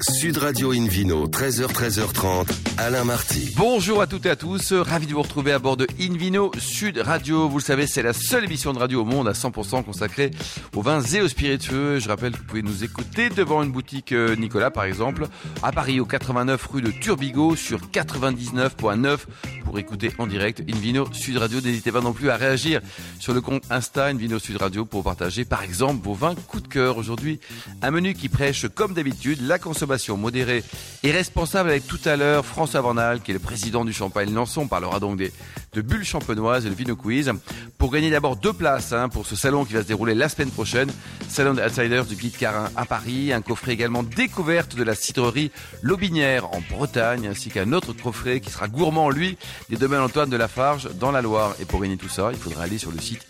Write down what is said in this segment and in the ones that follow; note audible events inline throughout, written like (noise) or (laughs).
Sud Radio Invino, 13h, 13h30, Alain Marty. Bonjour à toutes et à tous, ravi de vous retrouver à bord de Invino Sud Radio. Vous le savez, c'est la seule émission de radio au monde à 100% consacrée aux vins et aux spiritueux. Je rappelle que vous pouvez nous écouter devant une boutique euh, Nicolas, par exemple, à Paris, au 89 rue de Turbigo, sur 99.9 pour écouter en direct Invino Sud Radio. N'hésitez pas non plus à réagir sur le compte Insta Invino Sud Radio pour partager, par exemple, vos vins coup de cœur. Aujourd'hui, un menu qui prêche, comme d'habitude, la consommation modérée et responsable avec tout à l'heure François Vanal, qui est le président du Champagne Lançon. On parlera donc des, de bulles champenoises et le Vino Quiz. Pour gagner d'abord deux places hein, pour ce salon qui va se dérouler la semaine prochaine, Salon des Outsiders du Guide Carin à Paris, un coffret également découverte de la cidrerie Lobinière en Bretagne, ainsi qu'un autre coffret qui sera gourmand, lui, des domaines Antoine de Lafarge dans la Loire. Et pour gagner tout ça, il faudra aller sur le site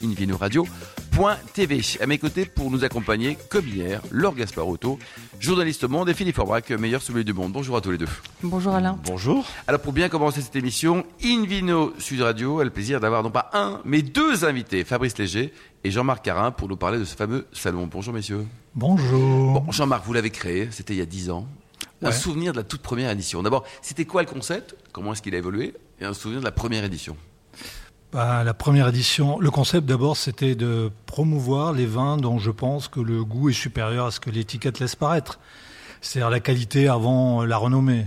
invinoradio.tv. À mes côtés, pour nous accompagner, comme hier, Laure Gasparotto, journaliste au monde, et Philippe Forbrac, meilleur sommelier du monde. Bonjour à tous les deux. Bonjour Alain. Bonjour. Alors pour bien commencer cette émission, Invino Sud Radio a le plaisir d'avoir non pas un, mais deux invités, Fabrice Léger et Jean-Marc Carin, pour nous parler de ce fameux salon. Bonjour messieurs. Bonjour. Bon, Jean-Marc, vous l'avez créé, c'était il y a dix ans. Un souvenir de la toute première édition. D'abord, c'était quoi le concept? Comment est-ce qu'il a évolué? Et un souvenir de la première édition? Bah, la première édition, le concept d'abord, c'était de promouvoir les vins dont je pense que le goût est supérieur à ce que l'étiquette laisse paraître. C'est-à-dire la qualité avant la renommée,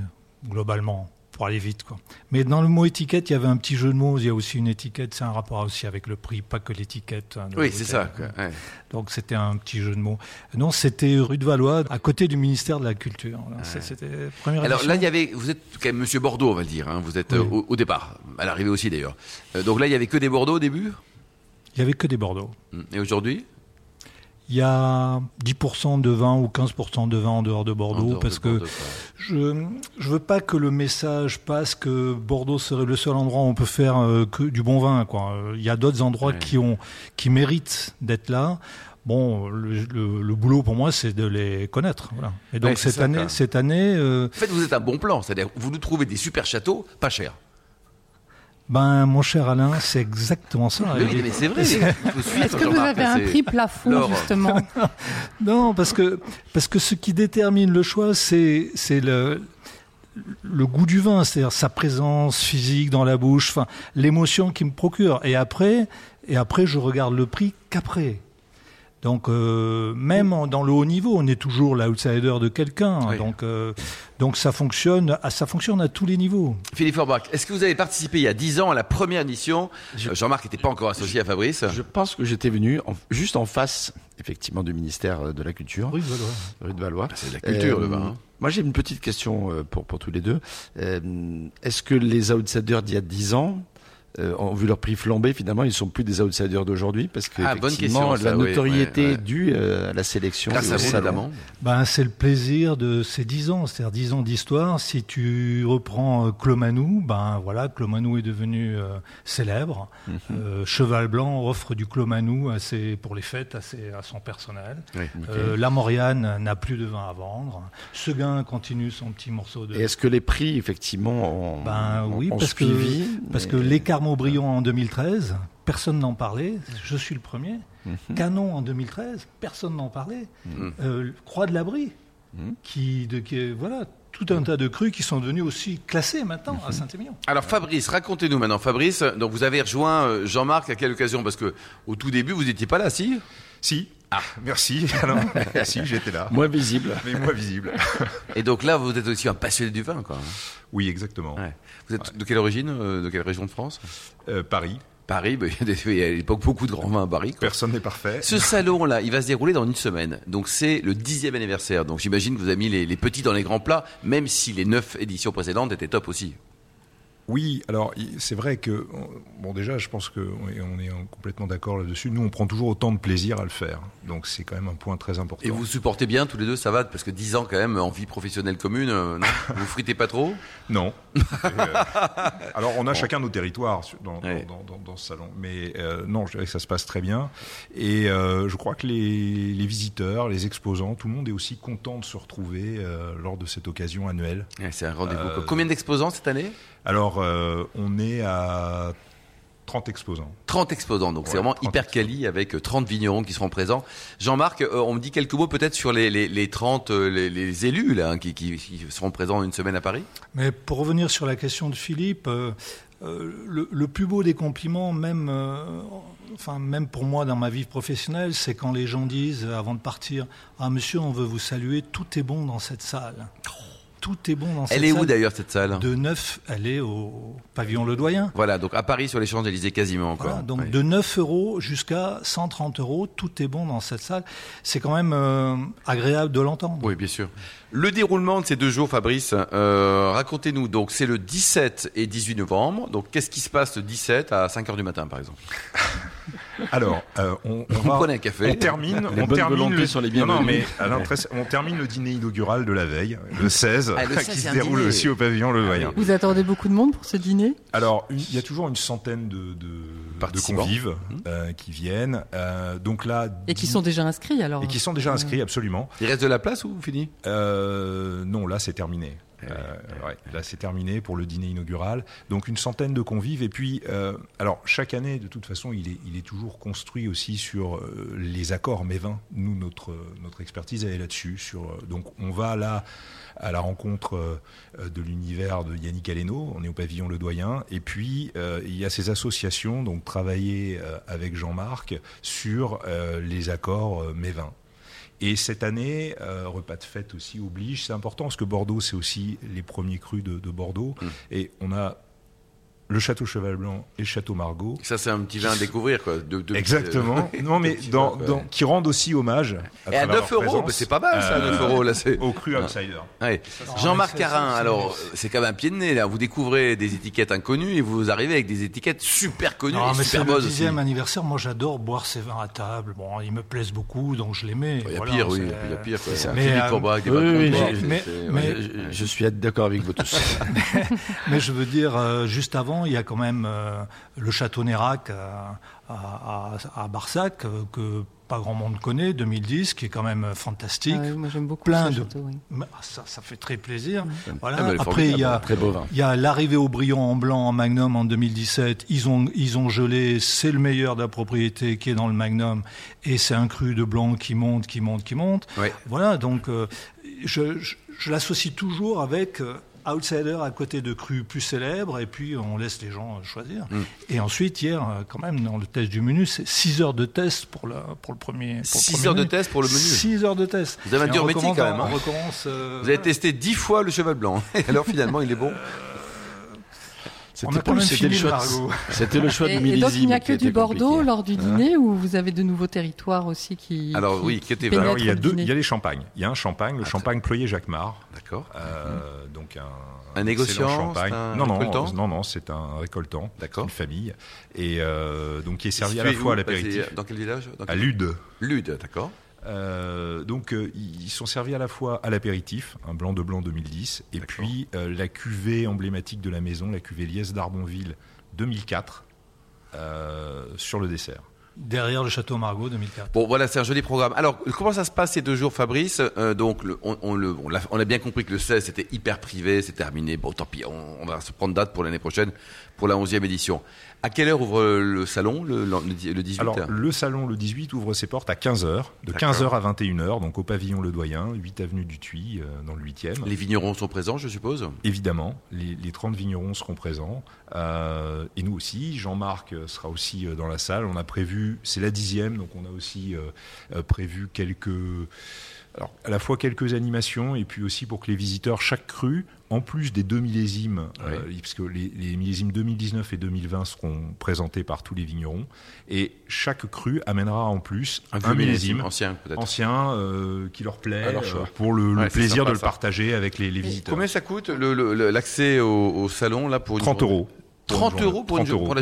globalement pour aller vite. Quoi. Mais dans le mot étiquette, il y avait un petit jeu de mots. Il y a aussi une étiquette, c'est un rapport aussi avec le prix, pas que l'étiquette. Hein, oui, c'est ça. Ouais. Donc c'était un petit jeu de mots. Non, c'était rue de Valois, à côté du ministère de la Culture. C'était première Alors là, il y avait, vous êtes quand même Monsieur Bordeaux, on va le dire. Hein. Vous êtes oui. au, au, départ, à l'arrivée aussi d'ailleurs. Euh, donc là, il y avait que des Bordeaux au début? Il y avait que des Bordeaux. Et aujourd'hui? Il y a 10% de vin ou 15% de vin en dehors de Bordeaux, dehors parce de que je ne veux pas que le message passe que Bordeaux serait le seul endroit où on peut faire euh, que du bon vin. Quoi. Il y a d'autres endroits qui, ont, qui méritent d'être là. Bon, le, le, le, boulot pour moi, c'est de les connaître. Voilà. Et donc ouais, cette, ça, année, cette année, euh... En fait, vous êtes un bon plan, c'est-à-dire vous nous trouvez des super châteaux, pas chers. Ben, mon cher Alain, c'est exactement ça. Mais, oui, mais c'est vrai. Est-ce que vous avez un prix plafond, justement (laughs) Non, parce que, parce que ce qui détermine le choix, c'est, c'est le, le goût du vin, c'est-à-dire sa présence physique dans la bouche, enfin, l'émotion qu'il me procure. Et après, et après, je regarde le prix qu'après. Donc euh, même dans le haut niveau, on est toujours l'outsider de quelqu'un. Oui. Donc euh, donc ça fonctionne, ça fonctionne à tous les niveaux. Philippe Forbach, est-ce que vous avez participé il y a 10 ans à la première édition Jean-Marc n'était pas encore associé à Fabrice. Je pense que j'étais venu en, juste en face, effectivement, du ministère de la Culture. Rue de Valois. Rue de Valois. C'est de la culture, euh, le vin. Hein. Moi, j'ai une petite question pour, pour tous les deux. Est-ce que les outsiders d'il y a 10 ans euh, ont vu leur prix flamber, finalement, ils sont plus des outsiders d'aujourd'hui parce que ah, effectivement, question, ça, la notoriété oui, ouais, ouais. due euh, à la sélection. Ben, c'est le plaisir de ces dix ans, c'est-à-dire dix ans d'histoire. Si tu reprends euh, Clomanou, ben voilà, Clomanou est devenu euh, célèbre. Mm Mhm. -hmm. euh, Cheval Blanc offre du Clomanou à ses, pour les fêtes à, ses, à son personnel. Oui, okay. La Moriane n'a plus de vin à vendre. Seguin continue son petit morceau de. Et est-ce que les prix, effectivement, ont, ben, oui, ont parce suivi que, parce que l'écart Maubriand en 2013, personne n'en parlait, je suis le premier. -hmm. Canon en 2013, personne n'en parlait. -hmm. euh, Croix de l'Abri, qui, de, qui, voilà, tout un tas de crus qui sont devenus aussi classés maintenant à Saint-Émilion. Alors Fabrice, racontez-nous maintenant, Fabrice. Donc vous avez rejoint euh, Jean-Marc à quelle occasion? Parce que au tout début, vous n'étiez pas là, si? Si. Ah, merci. (laughs) Alors, si, j'étais là. Moins visible. Mais moins visible. Et donc là, vous êtes aussi un passionné du vin, quoi. Oui, exactement. Ouais. Vous êtes ouais. de quelle origine euh, De quelle région de France? Euh, Paris. Paris, bah, (laughs) il y a à l'époque beaucoup de grands vins à Paris. Quoi. Personne n'est parfait. Ce salon-là, il va se dérouler dans une semaine. Donc c'est le dixième anniversaire. Donc j'imagine que vous avez mis les, les, petits dans les grands plats, même si les neuf éditions précédentes étaient top aussi. Oui, alors c'est vrai que, bon déjà, je pense qu'on est, complètement d'accord là-dessus. Nous, on prend toujours autant de plaisir à le faire. Donc c'est quand même un point très important. Et vous supportez bien tous les deux, ça va Parce que 10 ans quand même en vie professionnelle commune, euh, non? (laughs) Vous fritez pas trop? Non. Euh, alors on a bon. chacun nos territoires dans, ouais. dans, dans, dans, ce salon. Mais euh, non, je dirais que ça se passe très bien. Et euh, je crois que les, les, visiteurs, les exposants, tout le monde est aussi content de se retrouver lors de cette occasion annuelle. Ouais, c'est un rendez-vous. Combien d'exposants cette année? Alors, on est à 30 exposants. 30 exposants, donc c'est vraiment hyper quali avec 30 vignerons qui seront présents. Jean-Marc, on me dit quelques mots peut-être sur les, les, les 30 les, élus là, hein, qui, qui, seront présents une semaine à Paris Mais pour revenir sur la question de Philippe, euh, le, plus beau des compliments, même, euh, enfin, même pour moi dans ma vie professionnelle, c'est quand les gens disent avant de partir Ah, monsieur, on veut vous saluer, tout est bon dans cette salle. Tout est bon dans cette salle. Elle est où d'ailleurs cette salle De 9, elle est au pavillon Le Doyen. Voilà, donc à Paris sur les Champs-Élysées quasiment encore. donc de 9 euros jusqu'à 130 euros, tout est bon dans cette salle. C'est quand même euh, agréable de l'entendre. Oui, bien sûr. Le déroulement de ces deux jours, Fabrice, euh, racontez-nous. Donc, c'est le 17 et 18 novembre. Donc, qu'est-ce qui se passe le 17 à 5 h du matin, par exemple? (laughs) Alors, euh, on, on, va, un café. on termine, on termine le, sur les non, non, mais on termine le dîner inaugural de la veille, le 16, ah, (laughs) qui se déroule aussi au pavillon Le. Vous attendez beaucoup de monde pour ce dîner? Alors, il y a toujours une centaine de, de, de convives mmh. euh, qui viennent. Euh, donc là, et qui sont déjà inscrits alors. Et qui sont déjà inscrits, absolument. Il reste de la place ou fini? Euh, euh, non, là c'est terminé. Eh euh, là, c'est terminé pour le dîner inaugural. Donc une centaine de convives. Et puis, euh, alors chaque année, de toute façon, il est, il est toujours construit aussi sur les accords mévins. Nous, notre notre expertise elle est là-dessus. Sur donc on va là à la rencontre de l'univers de Yannick Aleno. On est au pavillon Le Doyen. Et puis il y a ces associations, donc travailler avec Jean-Marc sur les accords mévins. Et cette année, euh, repas de fête aussi oblige. C'est important parce que Bordeaux, c'est aussi les premiers crus de, Bordeaux. Mmh. Et on a le château Cheval Blanc et le château Margaux. Ça, c'est un petit vin à découvrir, quoi. Exactement. (laughs) non, mais dans, dans, qui rendent aussi hommage. À et à 9 euros, c'est pas mal, ça, 9 euros, là, c'est. Au cru outsider. Ouais. Jean-Marc Carin, alors, c'est quand même un pied de nez, là. Vous découvrez des étiquettes inconnues et vous arrivez avec des étiquettes super connues non, mais c'est le dixième anniversaire. Moi, j'adore boire ces vins à table. Bon, ils me plaisent beaucoup, donc je les mets. Il y a pire, oui. Il y a pire, quoi. Mais, mais, je suis d'accord avec vous tous. (laughs) Mais je veux dire, euh, juste avant, il y a quand même euh, le château Nérac à, Barsac, euh, que pas grand monde connaît, 2010, qui est quand même fantastique. Ah moi j'aime beaucoup Plein de... château, ah, ça, ça fait très plaisir. Voilà. Ah, Après, il y a, il y a l'arrivée au brillant en blanc en Magnum en 2017. Ils ont, ils ont gelé, c'est le meilleur de la propriété qui est dans le Magnum. Et c'est un cru de blanc qui monte, qui monte, qui monte. Voilà, donc euh, je, je, je l'associe toujours avec outsider à côté de crus plus célèbres, et puis on laisse les gens choisir. Mm. Et ensuite, hier, euh, quand même, dans le test du menu, c'est 6 heures de test pour, le pour le premier. 6 heures de test pour le menu 6 heures de test. Vous avez un dur métier quand même. Hein. Euh, Vous avez testé 10 fois le cheval blanc. (laughs) Et alors finalement, il est bon (laughs) c'était le choix, c'était le choix et, du millésime. Et donc il n'y a que du Bordeaux lors du dîner ou vous avez de nouveaux territoires aussi qui Alors qui, oui, qui était Alors il y a deux, il y a les champagnes. Il y a un champagne, le ah, champagne Ployer Jacquemart. D'accord. Euh, donc un un négociant, champagne. Un non, non, non, non, c'est un récoltant. D'accord. Une famille et euh, donc qui est servi à la fois à l'apéritif. Dans quel village À Lude. Lude, d'accord. Euh, donc euh, ils sont servis à la fois à l'apéritif, un blanc de blanc 2010, et puis euh, la cuvée emblématique de la maison, la cuvée Liesse d'Arbonville 2004, sur le dessert. Derrière le château Margaux 2004. Bon, voilà, c'est un joli programme. Alors, comment ça se passe ces deux jours, Fabrice? Donc, on, on, le, on, a, bien compris que le 16, c'était hyper privé, c'est terminé. Bon, tant pis, on, va se prendre date pour l'année prochaine, pour la 11e édition. À quelle heure ouvre le salon le, le 18 Alors, le salon, le 18, ouvre ses portes à 15h, de 15h à 21h, donc au pavillon Le Doyen, 8 avenue du Tuy, euh, dans le 8e. Les vignerons sont présents, je suppose? Évidemment, les, les 30 vignerons seront présents. Euh, et nous aussi, Jean-Marc sera aussi euh, dans la salle. On a prévu, c'est la dixième, donc on a aussi euh, prévu quelques alors, à la fois quelques animations et puis aussi pour que les visiteurs, chaque cru, en plus des deux millésimes, euh, puisque les, millésimes 2019 et 2020 seront présentés par tous les vignerons, et chaque cru amènera en plus un, millésime, ancien, ancien euh, qui leur plaît, euh, pour le, plaisir de le partager avec les, visiteurs. Combien ça coûte l'accès au, salon là pour 30 euros. 30 euros pour, la journée pour,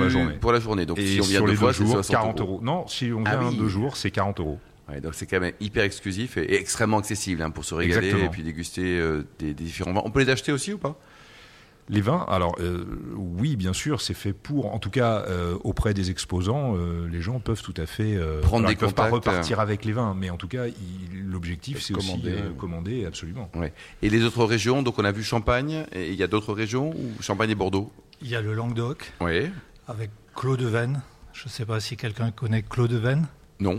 la journée. pour la journée. Donc et si on vient deux fois, c'est 40 euros. Non, si on ah vient deux jours, c'est 40 euros donc c'est quand même hyper exclusif et, extrêmement accessible hein, pour se régaler et puis déguster euh, des, différents vins. On peut les acheter aussi ou pas? Les vins, alors euh, oui, bien sûr, c'est fait pour, en tout cas euh, auprès des exposants, les gens peuvent tout à fait prendre des ils peuvent pas repartir avec les vins, mais en tout cas, l'objectif c'est aussi commander absolument. Ouais. Et les autres régions, donc on a vu Champagne, et il y a d'autres régions ou Champagne et Bordeaux? Il y a le Languedoc. Oui. Avec Claude Venn. Je ne sais pas si quelqu'un connaît Claude Venn. Non.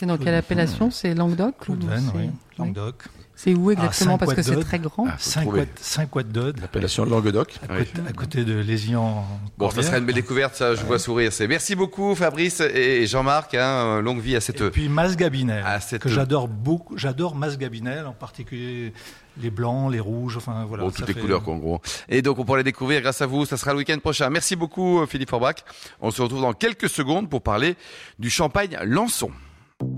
C'est dans quelle appellation C'est Languedoc Claude Venn, oui. Languedoc. C'est où exactement Parce que c'est très grand. 5 watts d'Aude. L'appellation Languedoc. À, côté, de Lézian. Bon, ça serait une belle découverte, ça, je vois sourire. Merci beaucoup, Fabrice et Jean-Marc. Hein, longue vie à cette. Et puis Mas Gabinel, que j'adore beaucoup. J'adore Mas Gabinel, en particulier les blancs, les rouges, enfin voilà. Bon, toutes les couleurs, en gros. Et donc, on pourra les découvrir grâce à vous. Ça sera le week-end prochain. Merci beaucoup, Philippe Forbach. On se retrouve dans quelques secondes pour parler du champagne Lançon.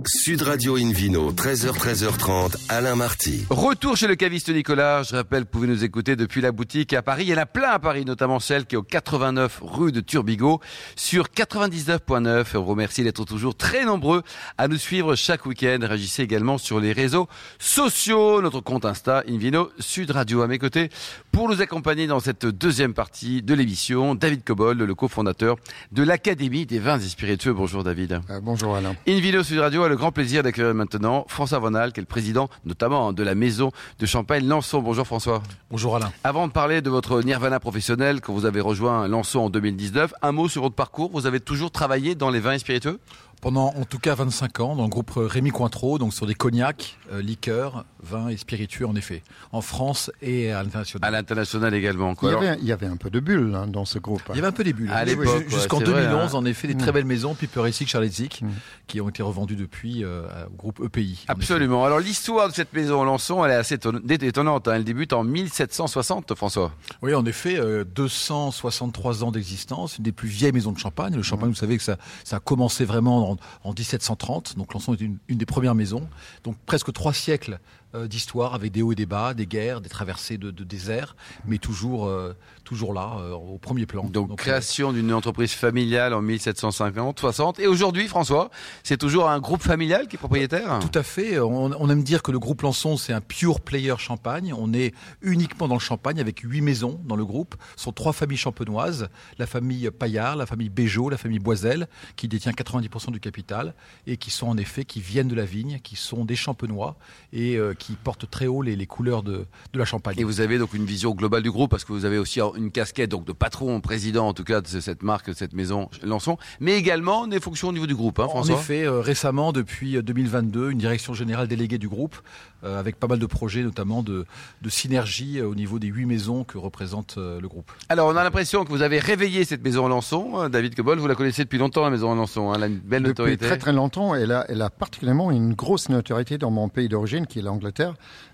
Sud Radio Invino, 13h, 13h30, Alain Marty. Retour chez le caviste Nicolas. Je rappelle, vous pouvez nous écouter depuis la boutique à Paris. Il y en a plein à Paris, notamment celle qui est au 89 rue de Turbigo sur 99.9. On vous remercie d'être toujours très nombreux à nous suivre chaque week-end. Réagissez également sur les réseaux sociaux, notre compte Insta, Invino Sud Radio. À mes côtés, pour nous accompagner dans cette deuxième partie de l'émission, David Cobol, le cofondateur de l'Académie des vins et spiritueux. Bonjour David. Euh, bonjour Alain. Invino Sud Radio le grand plaisir d'accueillir maintenant François Vonal, qui est le président notamment de la maison de champagne Lançon. Bonjour François. Bonjour Alain. Avant de parler de votre nirvana professionnel, quand vous avez rejoint Lançon en 2019, un mot sur votre parcours. Vous avez toujours travaillé dans les vins et spiritueux? Pendant en tout cas 25 ans dans le groupe Rémi Cointreau, donc sur des cognacs, euh, liqueurs, vins et spiritueux en effet, en France et à l'international. À l'international également. Quoi. Il, y avait, un peu de bulles hein, dans ce groupe. Il y avait un peu des bulles. À l'époque, jusqu'en 2011, hein. en effet, des très mm. belles maisons, Piper Charles Zick, mm. qui ont été revendues depuis euh, au groupe EPI. Absolument. Alors l'histoire de cette maison en Lançon, elle est assez étonnante. Hein. Elle débute en 1760, François. Oui, en effet, 263 euh, ans d'existence, une des plus vieilles maisons de champagne. Le champagne, mm. vous savez que ça, ça a commencé vraiment en, en 1730. Donc Lançon est une, une, des premières maisons. Donc presque trois siècles euh, d'histoire avec des hauts et des bas, des guerres, des traversées de, de désert, mais toujours, euh, toujours là, euh, au premier plan. Donc, création d'une entreprise familiale en 1750, 60. Et aujourd'hui, François, c'est toujours un groupe familial qui est propriétaire? Tout à fait. On, on, aime dire que le groupe Lançon, c'est un pure player champagne. On est uniquement dans le champagne avec huit maisons dans le groupe. Ce sont trois familles champenoises. La famille Paillard, la famille Béjot, la famille Boiselle, qui détient 90% du capital et qui sont en effet, qui viennent de la vigne, qui sont des champenois et qui porte très haut les, les couleurs de, de, la Champagne. Et vous avez donc une vision globale du groupe parce que vous avez aussi une casquette donc de patron, président en tout cas de cette marque, de cette maison Lançon, mais également des fonctions au niveau du groupe. Hein, François en effet, euh, récemment depuis 2022, une direction générale déléguée du groupe euh, avec pas mal de projets, notamment de, de synergie euh, au niveau des huit maisons que représente le groupe. Alors on a l'impression que vous avez réveillé cette maison Lançon, David Cobol, vous la connaissez depuis longtemps la maison Lançon, hein, elle a une belle depuis notoriété. Très très longtemps, elle a, elle a particulièrement une grosse notoriété dans mon pays d'origine qui est l'Angleterre.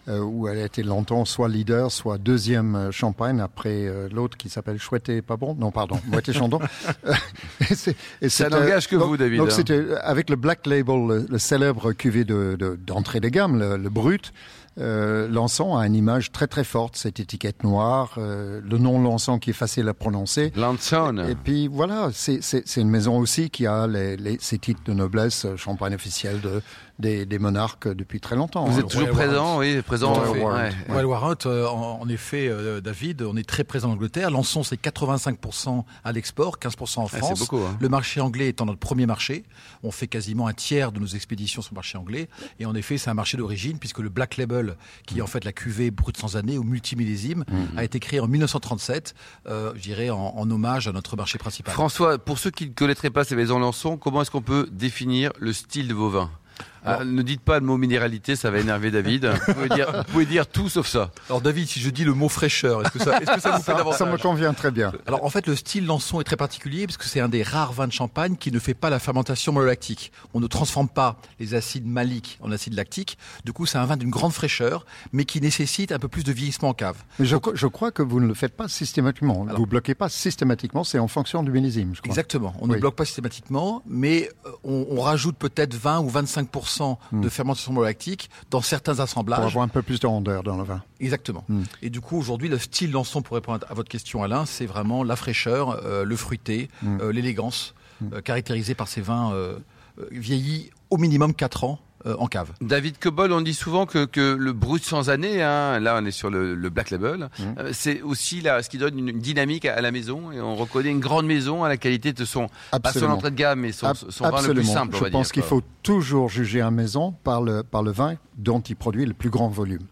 Euh, où elle a été longtemps soit leader, soit deuxième euh, champagne après euh, l'autre qui s'appelle Chouette pas bon. Non, pardon, Moitié Chandon. (laughs) (laughs) Ça n'engage que vous, David. Donc hein. c'était avec le Black Label, le, célèbre cuvée d'entrée de, de, gamme, le, le brut. Euh, Lançon a une image très très forte, cette étiquette noire, euh, le nom Lançon qui est facile à prononcer. Lançon. Et, puis voilà, c'est une maison aussi qui a les, les, ses titres de noblesse, champagne officiel de, des, des, monarques depuis très longtemps. Vous êtes toujours présent, oui, présent. Ouais, ouais. Warrant, euh, en, en, effet, euh, David, on est très présent en Angleterre. Lançon, c'est 85% à l'export, 15% en France. beaucoup, hein. Le marché anglais étant notre premier marché, on fait quasiment un tiers de nos expéditions sur le marché anglais. Et en effet, c'est un marché d'origine puisque le Black Label qui est en fait la cuvée brute sans année ou multimillésime, mmh. a été créé en 1937, euh, je dirais en, en, hommage à notre marché principal. François, pour ceux qui ne connaîtraient pas ces maisons Lançon, comment est-ce qu'on peut définir le style de vos vins? Ah, ne dites pas le mot minéralité, ça va énerver David. (laughs) Vous pouvez dire, vous pouvez dire tout sauf ça. Alors David, si je dis le mot fraîcheur, est-ce que ça, est-ce que ça vous fait davantage Ça me convient très bien. Alors en fait, le style Lançon est très particulier parce que c'est un des rares vins de champagne qui ne fait pas la fermentation malolactique. On ne transforme pas les acides maliques en acides lactiques. Du coup, c'est un vin d'une grande fraîcheur, mais qui nécessite un peu plus de vieillissement en cave. Mais je, je crois que vous ne le faites pas systématiquement. Alors, vous bloquez pas systématiquement, c'est en fonction du millésime. Je crois. Exactement. On oui. ne bloque pas systématiquement, mais euh, on, on rajoute peut-être 20 ou 25 hmm. de fermentation lactique dans certains assemblages. Pour avoir un peu plus de rondeur dans le vin. Exactement. Mm. Et du coup, aujourd'hui, le style Lançon, pour répondre à votre question, Alain, c'est vraiment la fraîcheur, euh, le fruité, mm. euh, l'élégance, euh, caractérisée par ces vins vieillis au minimum 4 ans euh, en cave. David Cobol, on dit souvent que, que le brut sans année, hein, là on est sur le, le Black Label, mmh. euh, c'est aussi là, ce qui donne une, dynamique à, à, la maison et on reconnaît une grande maison à la qualité de son, pas son entrée de gamme, mais son, son vin le plus simple. Je pense qu'il faut toujours juger un maison par le, par le vin dont il produit le plus grand volume.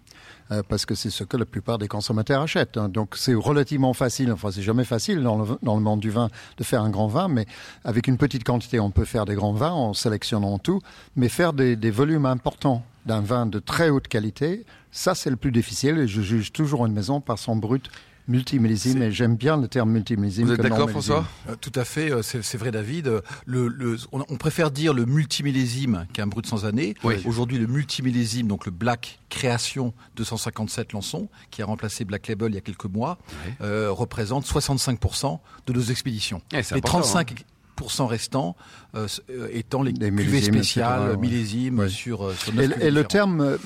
Euh, parce que c'est ce que la plupart des consommateurs achètent. Hein. Donc c'est relativement facile, enfin c'est jamais facile dans le, dans le monde du vin de faire un grand vin, mais avec une petite quantité, on peut faire des grands vins en sélectionnant tout, mais faire des, des volumes importants d'un vin de très haute qualité, ça c'est le plus difficile et je juge toujours une maison par son brut multimillésime et j'aime bien le terme multimillésime. Vous êtes d'accord François euh, Tout à fait, euh, c'est vrai David. Le, le, on, on, préfère dire le multimillésime qu'un brut sans année. Oui. Aujourd'hui le multimillésime, donc le Black Création 257 Lançon, qui a remplacé Black Label il y a quelques mois, Oui. euh, représente 65% de nos expéditions. Eh, c'est Les important, 35 restants euh, euh, étant les Des cuvées spéciales, etc., ouais. millésimes Ouais. sur, euh, sur Et, et le terme, euh,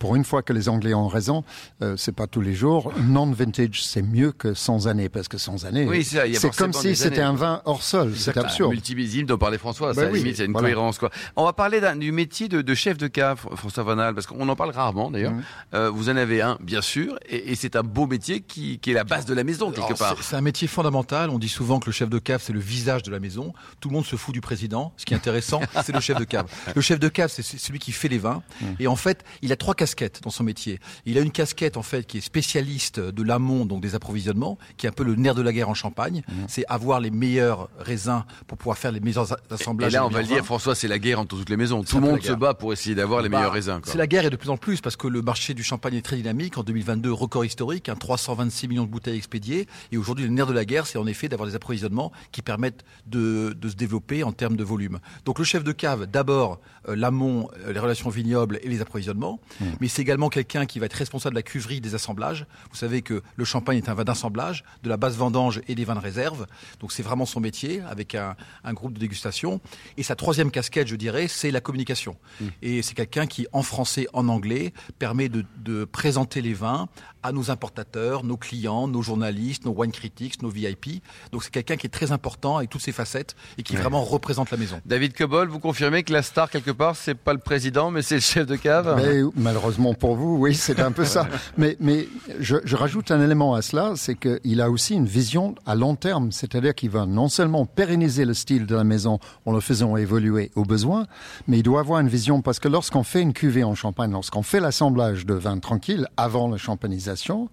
pour une fois que les Anglais ont raison, euh, c'est pas tous les jours. Non-vintage, c'est mieux que sans année, parce que sans année, Oui, c'est il y a comme si c'était un vin hors sol. C'est absurde. Multimillésime dont parlait François, Bah ça, oui, limite, c'est une voilà. cohérence. Quoi. On va parler du métier de, de chef de cave, Fr- François Vanal, parce qu'on en parle rarement d'ailleurs. Mhm. Euh, vous en avez un, bien sûr, et, et c'est un beau métier qui, qui est la base de la maison, quelque Alors, part. C'est un métier fondamental. On dit souvent que le chef de cave, c'est le visage de la maison. Tout le monde se fout du président. Ce qui est intéressant, (laughs) c'est le chef de cave. Le chef de cave, c'est celui qui fait les vins. Et en fait, il a trois casquettes dans son métier. Il a une casquette, en fait, qui est spécialiste de l'amont, donc des approvisionnements, qui est un peu le nerf de la guerre en Champagne. C'est avoir les meilleurs raisins pour pouvoir faire les meilleurs a- Et assemblages. là, on va le dire. François, c'est la guerre entre toutes les maisons. Tout le monde se bat pour essayer d'avoir les Bah, meilleurs raisins. C'est la guerre et de plus en plus parce que le marché du champagne est très dynamique. En 2022, record historique, hein, 326 millions de bouteilles expédiées. Et aujourd'hui, le nerf de la guerre, c'est en effet d'avoir des approvisionnements qui permettent de, de se développer en termes de volume. Donc le chef de cave, d'abord euh, l'amont, euh, les relations vignobles et les approvisionnements. Mais c'est également quelqu'un qui va être responsable de la cuverie des assemblages. Vous savez que le champagne est un vin d'assemblage, de la base vendange et des vins de réserve. Donc c'est vraiment son métier avec un, un groupe de dégustation. Et sa troisième casquette, je dirais, c'est la communication. Et c'est quelqu'un qui, en français, en anglais, permet de, de présenter les vins à nos importateurs, nos clients, nos journalistes, nos wine critics, nos VIP. Donc c'est quelqu'un qui est très important avec toutes ses facettes et qui vraiment représente la maison. David Cobol, vous confirmez que la star, quelque part, c'est pas le président, mais c'est le chef de cave? Mais malheureusement pour vous, oui, c'est un peu ça. (laughs) Mais, mais je, je rajoute un élément à cela, c'est qu'il a aussi une vision à long terme, c'est-à-dire qu'il va non seulement pérenniser le style de la maison en le faisant évoluer au besoin, mais il doit avoir une vision parce que lorsqu'on fait une cuvée en champagne, lorsqu'on fait l'assemblage de vin tranquille avant la champanisation,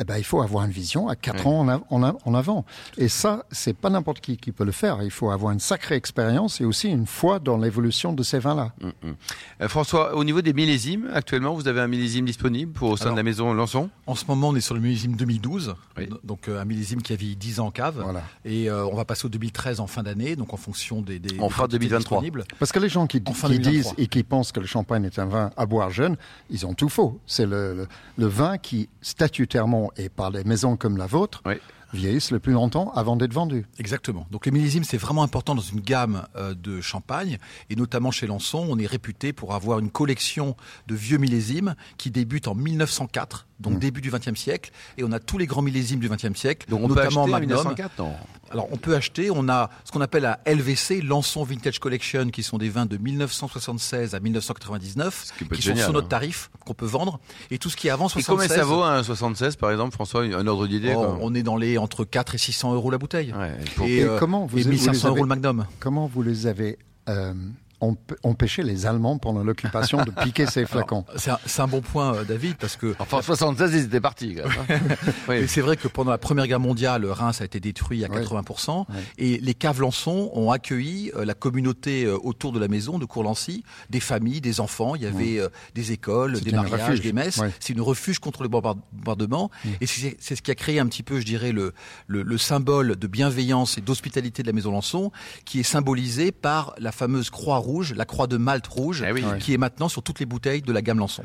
eh ben, il faut avoir une vision à quatre ans en, a- en a- en avant. Et ça, c'est pas n'importe qui qui peut le faire. Il faut avoir une sacrée expérience et aussi une foi dans l'évolution de ces vins-là. Euh, François, au niveau des millésimes, actuellement, vous avez un millésime disponible pour au sein Alors, de la maison Lançon? En ce moment, on est sur le millésime 2012, Oui. donc euh, un millésime qui a vieilli 10 ans en cave. Voilà. Et euh, on va passer au 2013 en fin d'année, donc en fonction des, des, On fera quantités 2023. disponibles. Parce que les gens qui, En fin qui 2023. disent et qui pensent que le champagne est un vin à boire jeune, ils ont tout faux. C'est le, le, le vin qui, statutairement, et par des maisons comme la vôtre, Oui. vieillissent le plus longtemps avant d'être vendus. Exactement. Donc les millésimes, c'est vraiment important dans une gamme euh, de champagne, et notamment chez Lançon, on est réputé pour avoir une collection de vieux millésimes qui débute en 1904, donc début du XXe siècle, et on a tous les grands millésimes du XXe siècle, Donc on peut notamment acheter en Magnum. 1904 non. Alors on peut acheter, on a ce qu'on appelle la LVC, Lançon Vintage Collection, qui sont des vins de 1976 à 1999, Ce qui peut sont génial, sur notre hein. tarif qu'on peut vendre, et tout ce qui est avant Et 76. combien ça vaut un 76 par exemple, François Un ordre d'idée Oh, on est dans les entre 4 et 600 euros la bouteille. Ouais, pour- Et, Et euh, comment vous- et vous les 1500 euros avez- le Magnum. Comment vous les avez euh, emp- empêché les Allemands pendant l'occupation de piquer ces (laughs) flacons C'est un, c'est un bon point, euh, David, parce que Enfin, 76, ils étaient partis. quand même, hein. (laughs) Oui. et c'est vrai que pendant la Première Guerre mondiale, Reims a été détruit à Ouais. 80%, et les caves Lançon ont accueilli euh, la communauté euh, autour de la maison de Courlancy, des familles, des enfants. Il y avait des écoles, des mariages, refuge. des messes. Ouais. C'est une refuge contre le bombard- bombardement, et c'est c'est ce qui a créé un petit peu, je dirais, le, le, le symbole de bienveillance et d'hospitalité de la maison Lançon, qui est symbolisé par la fameuse croix rouge, la croix de Malte rouge, Eh oui. qui est maintenant sur toutes les bouteilles de la gamme Lançon.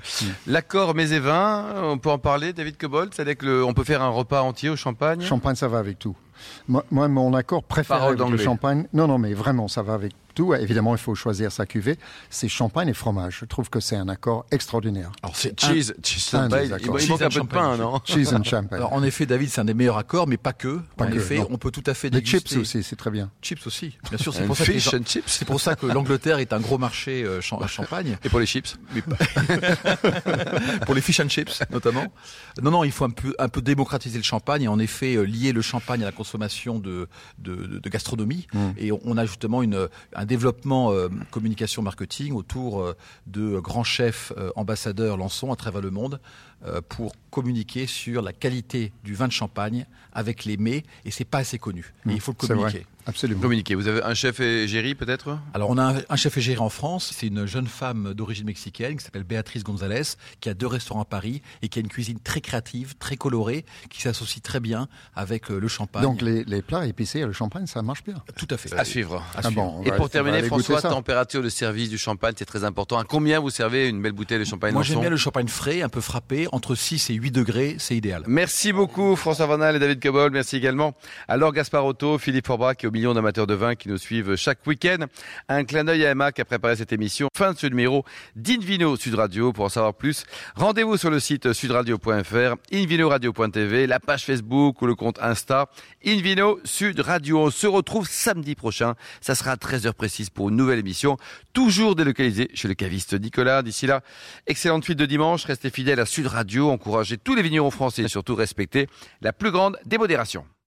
L'accord mets et vins, on peut en parler, David Cobold C'est-à-dire que le- on peut faire un repas entier au champagne? Champagne, ça va avec tout. Moi, moi, mon accord préféré Parole avec le champagne, non, non, mais vraiment, ça va avec tout. Évidemment, il faut choisir sa cuvée. C'est champagne et fromage. Je trouve que c'est un accord extraordinaire. Alors c'est Cheese, cheese un champagne. Il, il Cheese un and peu de pain, champagne. non Cheese and champagne. Alors en effet, David, c'est un des meilleurs accords, mais pas que. Pas en que, effet, non. on peut tout à fait Les déguster. chips aussi, c'est très bien. Chips aussi, bien sûr. C'est And pour ça que les fish gens- and chips. c'est pour ça que l'Angleterre est un gros marché euh, champagne. Et pour les chips Mais pas- (laughs) pour les fish and chips notamment. Non, non, il faut un peu, un peu démocratiser le champagne et en effet euh, lier le champagne à la consommation de, de, de- de gastronomie. Et on- a justement une, un développement euh, communication marketing autour euh, de grands chefs euh, ambassadeurs Lançon à travers le monde. pour communiquer sur la qualité du vin de champagne avec les mets et c'est pas assez connu. Et il faut le communiquer. Absolument. Communiquer. Vous avez un chef égérie peut-être? Alors on a un, chef égérie en France. C'est une jeune femme d'origine mexicaine qui s'appelle Béatrice González, qui a deux restaurants à Paris et qui a une cuisine très créative, très colorée, qui s'associe très bien avec euh, le champagne. Donc les, plats épicés et le champagne, ça marche bien. Tout à fait. À suivre. Ah bon, et pour terminer, François, température de service du champagne, c'est très important. À combien vous servez une belle bouteille de champagne Moi j'aime bien le champagne frais, un peu frappé, entre 6 et 8 degrés, c'est idéal. Merci beaucoup François Vanal et David Cobol. Merci également à Laure Gasparotto, Philippe Forbach et millions d'amateurs de vin qui nous suivent chaque week-end. Un clin d'œil à Emma qui a préparé cette émission. Fin de ce numéro d'Invino Sud Radio. Pour en savoir plus, rendez-vous sur le site sudradio.fr, invinoradio.tv, la page Facebook ou le compte Insta Invino Sud Radio. On se retrouve samedi prochain. Ça sera à 13h précise pour une nouvelle émission, toujours délocalisée chez le caviste Nicolas. D'ici là, excellente suite de dimanche. Restez fidèles à Sud Radio. Encouragez tous les vignerons français et surtout respectez la plus grande démodération.